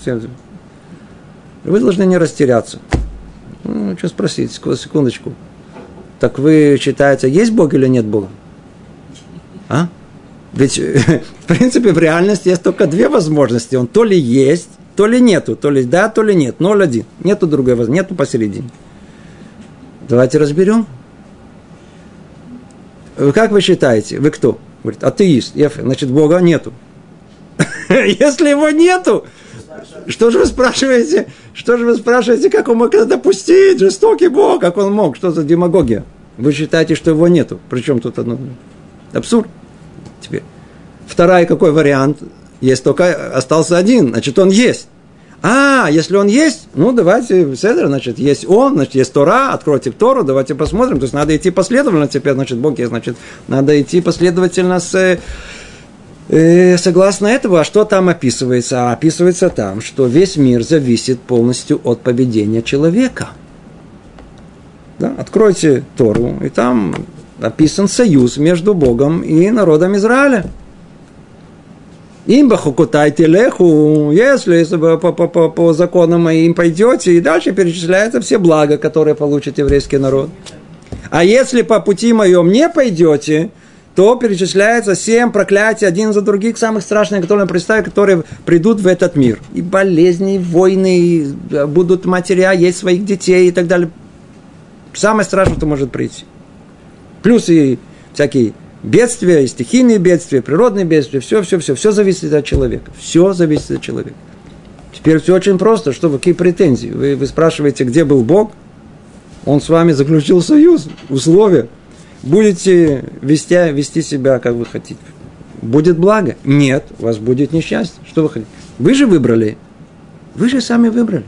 вы должны не растеряться. Ну, что спросить, секундочку. Так вы считаете, есть Бог или нет Бога? А? Ведь, в принципе, в реальности есть только две возможности. Он то ли есть, то ли нету. То ли да, то ли нет. Ноль один. Нету другой возможности. Нету посередине. Давайте разберем. Как вы считаете? Вы кто? Говорит, атеист. Значит, Бога нету. Если его нету, что же вы спрашиваете? Что же вы спрашиваете, как он мог это допустить? Жестокий Бог, как он мог? Что за демагогия? Вы считаете, что его нету. Причем тут одно? Абсурд. Теперь. Второй какой вариант? Есть только, остался один, значит, он есть. А, если он есть, ну, давайте, Седр, значит, есть он, значит, есть Тора, откройте Тору, давайте посмотрим. То есть, надо идти последовательно теперь, значит, Бог есть, значит, надо идти последовательно с, э, согласно этого, а что там описывается? А описывается там, что весь мир зависит полностью от поведения человека. Да? Откройте Тору, и там описан союз между Богом и народом Израиля. Им бахукутайте леху, если по, по, по, по законам моим пойдете, и дальше перечисляются все блага, которые получит еврейский народ. А если по пути моем не пойдете, то перечисляется семь проклятий, один за других, самых страшных, которые представить, которые придут в этот мир. И болезни, и войны, и будут матеря, есть своих детей и так далее. Самое страшное, что может прийти. Плюс и всякие бедствия, и стихийные бедствия, природные бедствия, все, все, все, все зависит от человека. Все зависит от человека. Теперь все очень просто. Что вы, какие претензии? Вы, вы спрашиваете, где был Бог? Он с вами заключил союз, условия. Будете вести, вести себя, как вы хотите. Будет благо? Нет, у вас будет несчастье. Что вы хотите? Вы же выбрали. Вы же сами выбрали.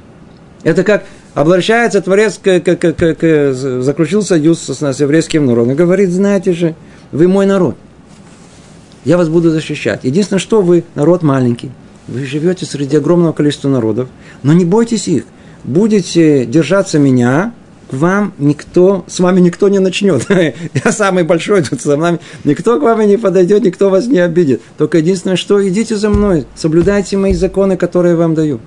Это как обращается Творец, к, к, к, к, к, заключил союз с, с еврейским народом и говорит, знаете же, вы мой народ. Я вас буду защищать. Единственное, что вы народ маленький. Вы живете среди огромного количества народов, но не бойтесь их. Будете держаться меня, вам никто, с вами никто не начнет. Я самый большой тут со мной. Никто к вам не подойдет, никто вас не обидит. Только единственное, что идите за мной, соблюдайте мои законы, которые я вам даю.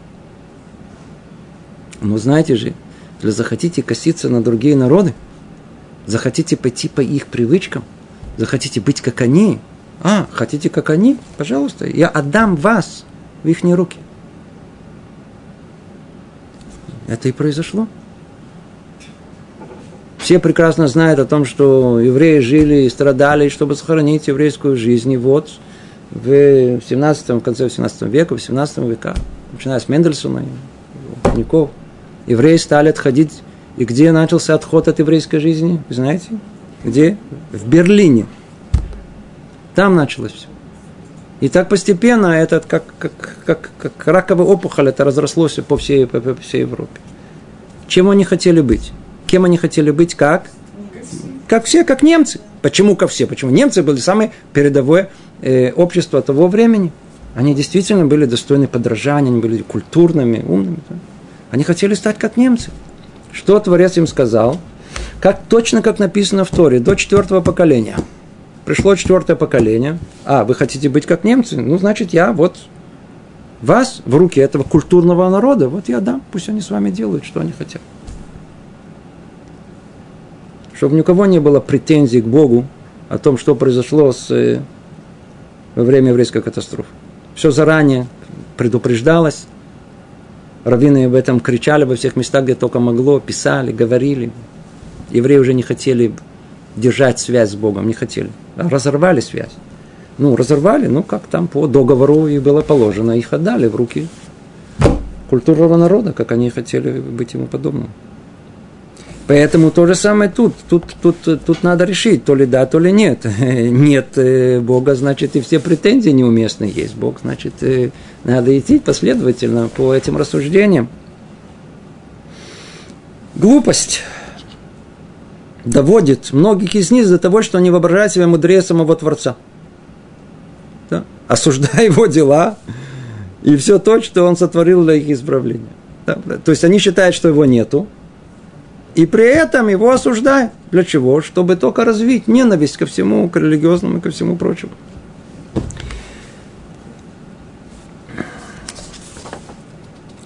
Но знаете же, если захотите коситься на другие народы, захотите пойти по их привычкам – захотите быть как они, а, хотите как они, пожалуйста, я отдам вас в их руки. Это и произошло. Все прекрасно знают о том, что евреи жили и страдали, чтобы сохранить еврейскую жизнь. И вот в 17 в конце 17 века, в 17 века, начиная с Мендельсона и учеников, евреи стали отходить. И где начался отход от еврейской жизни? Вы знаете? Где? В Берлине. Там началось все. И так постепенно это как, как, как, как раковая опухоль, это разрослось по всей, по, по всей Европе. Чем они хотели быть? Кем они хотели быть? Как? Как все, как немцы. Почему как все? Почему немцы были самое передовое э, общество того времени? Они действительно были достойны подражания, они были культурными, умными. Они хотели стать как немцы. Что Творец им сказал? Как, точно как написано в Торе, до четвертого поколения. Пришло четвертое поколение. А, вы хотите быть как немцы? Ну, значит, я вот вас в руки этого культурного народа, вот я дам, пусть они с вами делают, что они хотят. Чтобы ни у кого не было претензий к Богу о том, что произошло с, э, во время еврейской катастрофы. Все заранее предупреждалось. Раввины об этом кричали во всех местах, где только могло, писали, говорили евреи уже не хотели держать связь с Богом, не хотели. Разорвали связь. Ну, разорвали, ну, как там по договору и было положено, их отдали в руки культурного народа, как они хотели быть ему подобным. Поэтому то же самое тут. Тут, тут. тут надо решить, то ли да, то ли нет. Нет э, Бога, значит, и все претензии неуместные есть. Бог, значит, э, надо идти последовательно по этим рассуждениям. Глупость доводит многих из них до того, что они воображают себя мудрее самого Творца. Да? Осуждая его дела и все то, что он сотворил для их исправления. Да? То есть они считают, что его нету, и при этом его осуждают. Для чего? Чтобы только развить ненависть ко всему, к религиозному и ко всему прочему.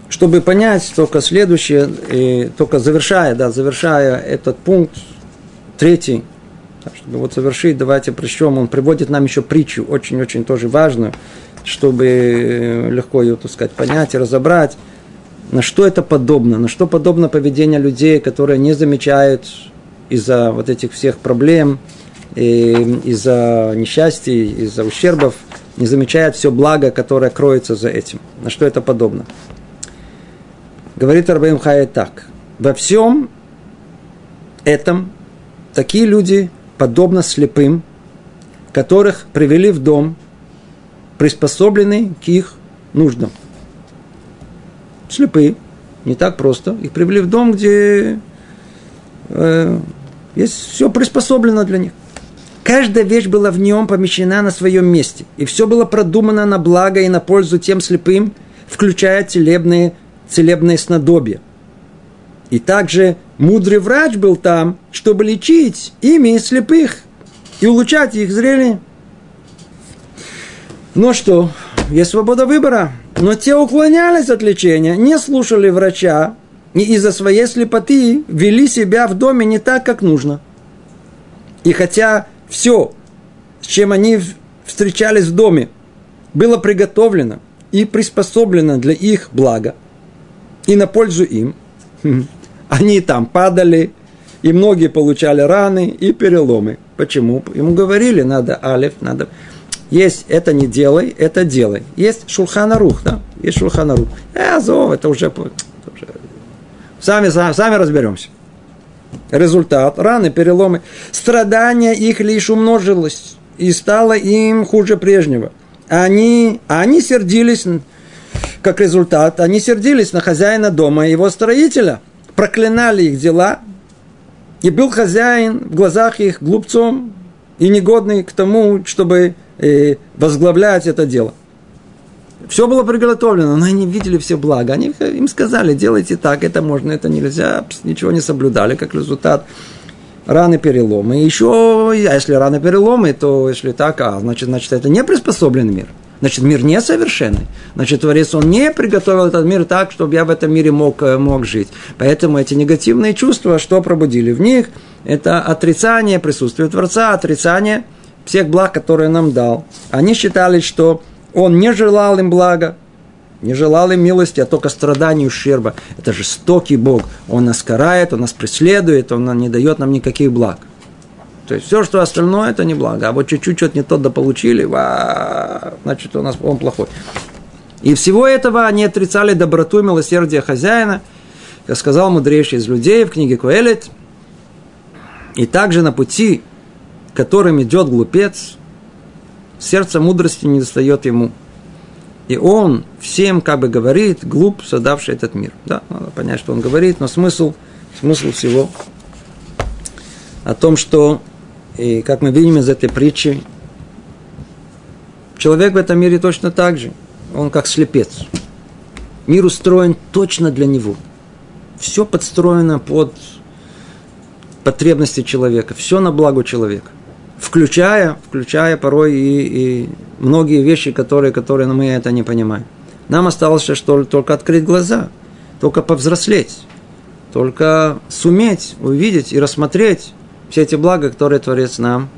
Чтобы понять только следующее, и только завершая, да, завершая этот пункт, третий, чтобы вот завершить, давайте причем он приводит нам еще притчу, очень-очень тоже важную, чтобы э, легко ее, так сказать, понять и разобрать, на что это подобно, на что подобно поведение людей, которые не замечают из-за вот этих всех проблем, из-за несчастий, из-за ущербов, не замечает все благо, которое кроется за этим. На что это подобно? Говорит Арбаим Хая так. Во всем этом такие люди, подобно слепым, которых привели в дом, приспособленный к их нуждам. Слепые, не так просто. Их привели в дом, где э, есть все приспособлено для них. Каждая вещь была в нем помещена на своем месте. И все было продумано на благо и на пользу тем слепым, включая целебные, целебные снадобья. И также мудрый врач был там, чтобы лечить ими слепых и улучшать их зрение. Ну что, есть свобода выбора. Но те уклонялись от лечения, не слушали врача и из-за своей слепоты вели себя в доме не так, как нужно. И хотя все, с чем они встречались в доме, было приготовлено и приспособлено для их блага и на пользу им. Они там падали, и многие получали раны и переломы. Почему? Ему говорили, надо алиф, надо... Есть это не делай, это делай. Есть шулханарух, да? Есть шулханарух. Э, зов, это уже... Сами, сами, сами разберемся. Результат – раны, переломы. Страдания их лишь умножилось, и стало им хуже прежнего. Они, они сердились, как результат, они сердились на хозяина дома и его строителя, проклинали их дела, и был хозяин в глазах их глупцом и негодный к тому, чтобы возглавлять это дело. Все было приготовлено, но они видели все благо. Они им сказали, делайте так, это можно, это нельзя. Ничего не соблюдали, как результат. Раны переломы. Еще, а если раны переломы, то если так, а, значит, значит, это не приспособленный мир. Значит, мир несовершенный. Значит, Творец, он не приготовил этот мир так, чтобы я в этом мире мог, э, мог жить. Поэтому эти негативные чувства, что пробудили в них, это отрицание присутствия Творца, отрицание всех благ, которые нам дал. Они считали, что он не желал им блага, не желал им милости, а только страдания и ущерба. Это жестокий Бог. Он нас карает, Он нас преследует, Он не дает нам никаких благ. То есть все, что остальное, это не благо. А вот чуть-чуть что-то не то дополучили, ва, значит, у нас он плохой. И всего этого они отрицали доброту и милосердие хозяина, как сказал мудрейший из людей в книге Куэлет. И также на пути, которым идет глупец, сердце мудрости не достает ему. И он всем как бы говорит, глуп, создавший этот мир. Да, надо понять, что он говорит, но смысл, смысл всего о том, что, и как мы видим из этой притчи, человек в этом мире точно так же. Он как слепец. Мир устроен точно для него. Все подстроено под потребности человека. Все на благо человека включая, включая порой и, и многие вещи, которые, которые мы это не понимаем. Нам осталось что только открыть глаза, только повзрослеть, только суметь увидеть и рассмотреть все эти блага, которые Творец нам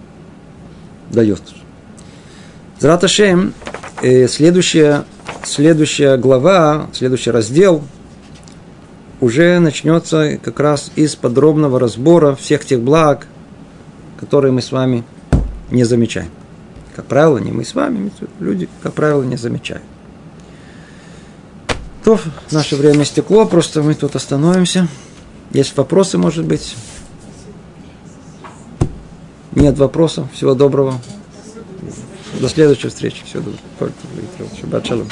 дает. Зраташем, э, следующая, следующая глава, следующий раздел уже начнется как раз из подробного разбора всех тех благ, которые мы с вами не замечаем. Как правило, не мы с вами, люди, как правило, не замечают. То наше время стекло, просто мы тут остановимся. Есть вопросы, может быть? Нет вопросов. Всего доброго. До следующей встречи. Всего доброго. Шаббат шалом.